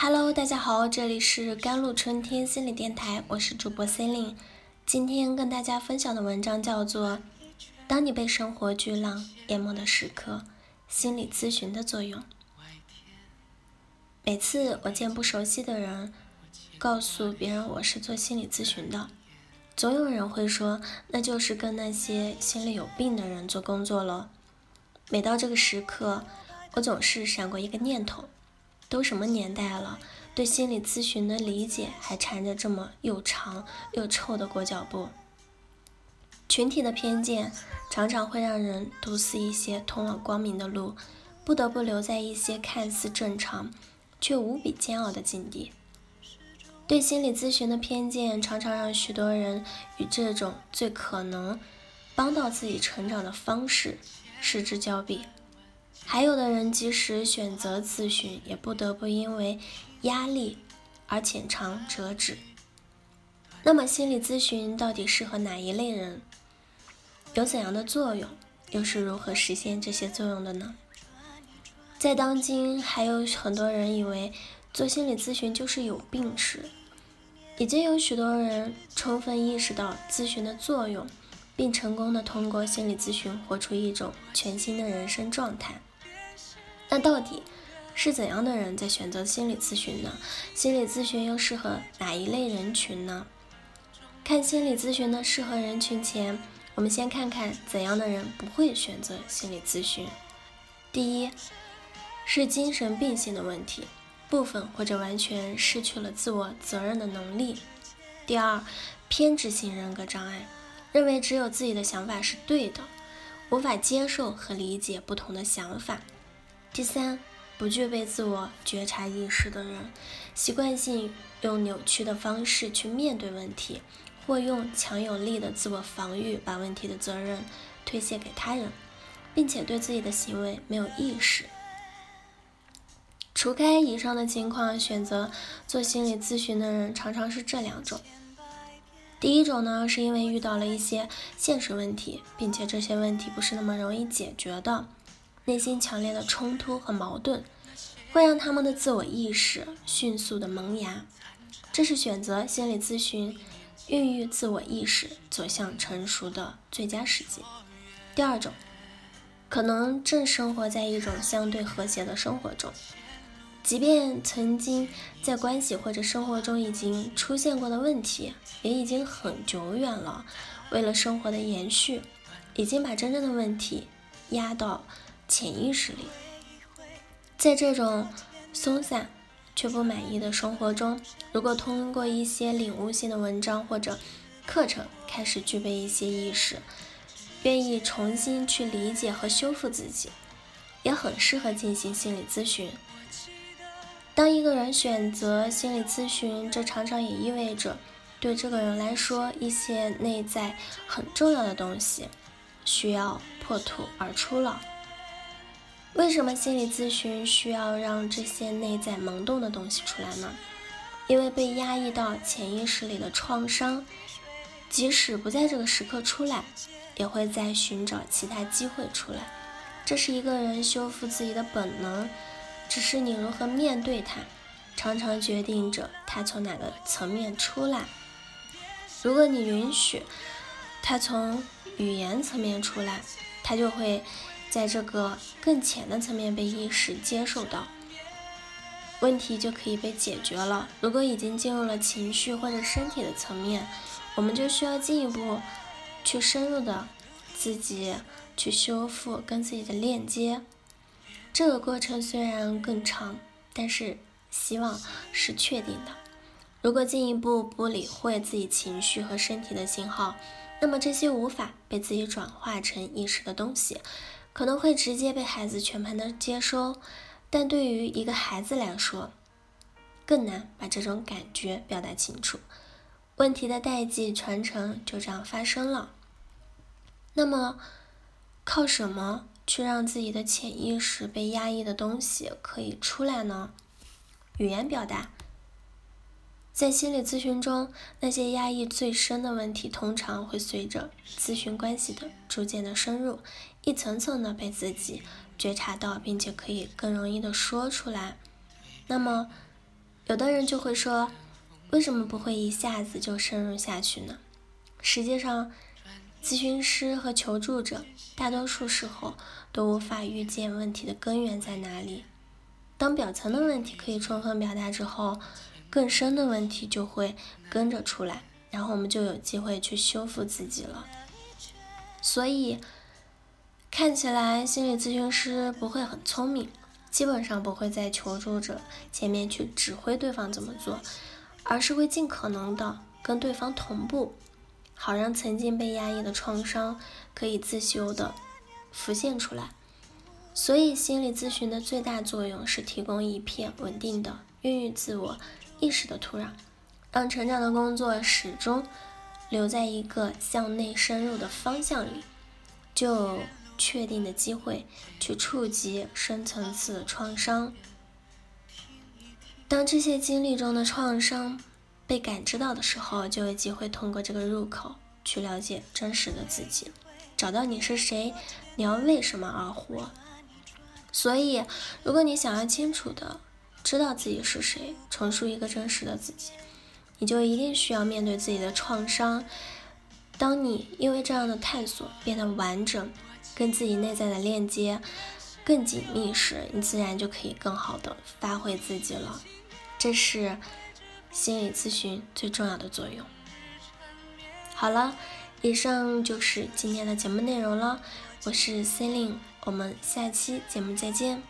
Hello，大家好，这里是甘露春天心理电台，我是主播 c e l i n e 今天跟大家分享的文章叫做《当你被生活巨浪淹没的时刻，心理咨询的作用》。每次我见不熟悉的人，告诉别人我是做心理咨询的，总有人会说，那就是跟那些心里有病的人做工作了。每到这个时刻，我总是闪过一个念头。都什么年代了，对心理咨询的理解还缠着这么又长又臭的裹脚布。群体的偏见常常会让人堵死一些通往光明的路，不得不留在一些看似正常却无比煎熬的境地。对心理咨询的偏见常常让许多人与这种最可能帮到自己成长的方式失之交臂。还有的人即使选择咨询，也不得不因为压力而浅尝辄止。那么，心理咨询到底适合哪一类人？有怎样的作用？又是如何实现这些作用的呢？在当今，还有很多人以为做心理咨询就是有病时，已经有许多人充分意识到咨询的作用，并成功的通过心理咨询活出一种全新的人生状态。那到底是怎样的人在选择心理咨询呢？心理咨询又适合哪一类人群呢？看心理咨询的适合人群前，我们先看看怎样的人不会选择心理咨询。第一，是精神病性的问题，部分或者完全失去了自我责任的能力。第二，偏执性人格障碍，认为只有自己的想法是对的，无法接受和理解不同的想法。第三，不具备自我觉察意识的人，习惯性用扭曲的方式去面对问题，或用强有力的自我防御把问题的责任推卸给他人，并且对自己的行为没有意识。除开以上的情况，选择做心理咨询的人常常是这两种。第一种呢，是因为遇到了一些现实问题，并且这些问题不是那么容易解决的。内心强烈的冲突和矛盾，会让他们的自我意识迅速的萌芽，这是选择心理咨询、孕育自我意识、走向成熟的最佳时机。第二种，可能正生活在一种相对和谐的生活中，即便曾经在关系或者生活中已经出现过的问题，也已经很久远了。为了生活的延续，已经把真正的问题压到。潜意识里，在这种松散却不满意的生活中，如果通过一些领悟性的文章或者课程，开始具备一些意识，愿意重新去理解和修复自己，也很适合进行心理咨询。当一个人选择心理咨询，这常常也意味着对这个人来说，一些内在很重要的东西需要破土而出了。为什么心理咨询需要让这些内在萌动的东西出来呢？因为被压抑到潜意识里的创伤，即使不在这个时刻出来，也会在寻找其他机会出来。这是一个人修复自己的本能，只是你如何面对它，常常决定着它从哪个层面出来。如果你允许它从语言层面出来，它就会。在这个更浅的层面被意识接受到，问题就可以被解决了。如果已经进入了情绪或者身体的层面，我们就需要进一步去深入的自己去修复跟自己的链接。这个过程虽然更长，但是希望是确定的。如果进一步不理会自己情绪和身体的信号，那么这些无法被自己转化成意识的东西。可能会直接被孩子全盘的接收，但对于一个孩子来说，更难把这种感觉表达清楚。问题的代际传承就这样发生了。那么，靠什么去让自己的潜意识被压抑的东西可以出来呢？语言表达。在心理咨询中，那些压抑最深的问题，通常会随着咨询关系的逐渐的深入，一层层的被自己觉察到，并且可以更容易的说出来。那么，有的人就会说，为什么不会一下子就深入下去呢？实际上，咨询师和求助者大多数时候都无法预见问题的根源在哪里。当表层的问题可以充分表达之后，更深的问题就会跟着出来，然后我们就有机会去修复自己了。所以，看起来心理咨询师不会很聪明，基本上不会在求助者前面去指挥对方怎么做，而是会尽可能的跟对方同步，好让曾经被压抑的创伤可以自修的浮现出来。所以，心理咨询的最大作用是提供一片稳定的孕育自我意识的土壤，让成长的工作始终。留在一个向内深入的方向里，就确定的机会去触及深层次的创伤。当这些经历中的创伤被感知到的时候，就有机会通过这个入口去了解真实的自己，找到你是谁，你要为什么而活。所以，如果你想要清楚的知道自己是谁，重塑一个真实的自己。你就一定需要面对自己的创伤。当你因为这样的探索变得完整，跟自己内在的链接更紧密时，你自然就可以更好的发挥自己了。这是心理咨询最重要的作用。好了，以上就是今天的节目内容了。我是 Celine，我们下期节目再见。